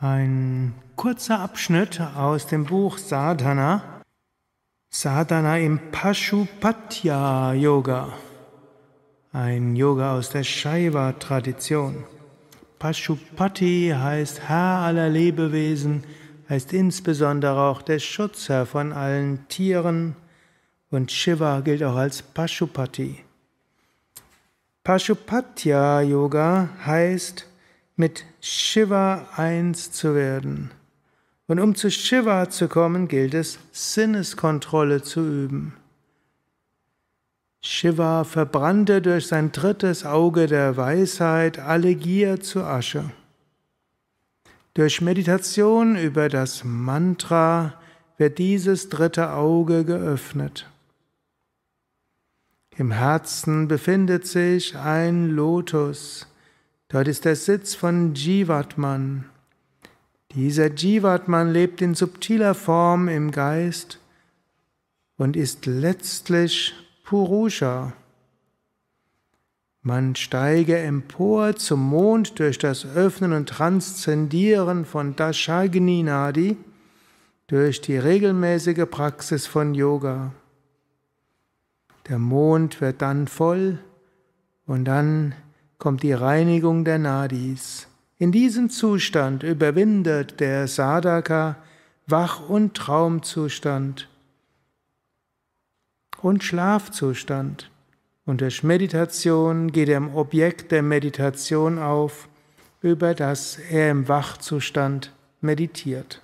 Ein kurzer Abschnitt aus dem Buch Sadhana. Sadhana im Pashupatya Yoga. Ein Yoga aus der Shaiva-Tradition. Pashupati heißt Herr aller Lebewesen, heißt insbesondere auch der Schutzherr von allen Tieren und Shiva gilt auch als Pashupati. Pashupatya Yoga heißt mit Shiva eins zu werden. Und um zu Shiva zu kommen, gilt es, Sinneskontrolle zu üben. Shiva verbrannte durch sein drittes Auge der Weisheit alle Gier zu Asche. Durch Meditation über das Mantra wird dieses dritte Auge geöffnet. Im Herzen befindet sich ein Lotus, Dort ist der Sitz von Jivatman. Dieser Jivatman lebt in subtiler Form im Geist und ist letztlich Purusha. Man steige empor zum Mond durch das Öffnen und Transzendieren von Dashagni Nadi, durch die regelmäßige Praxis von Yoga. Der Mond wird dann voll und dann kommt die Reinigung der Nadis. In diesem Zustand überwindet der Sadhaka Wach- und Traumzustand und Schlafzustand. Und durch Meditation geht er im Objekt der Meditation auf, über das er im Wachzustand meditiert.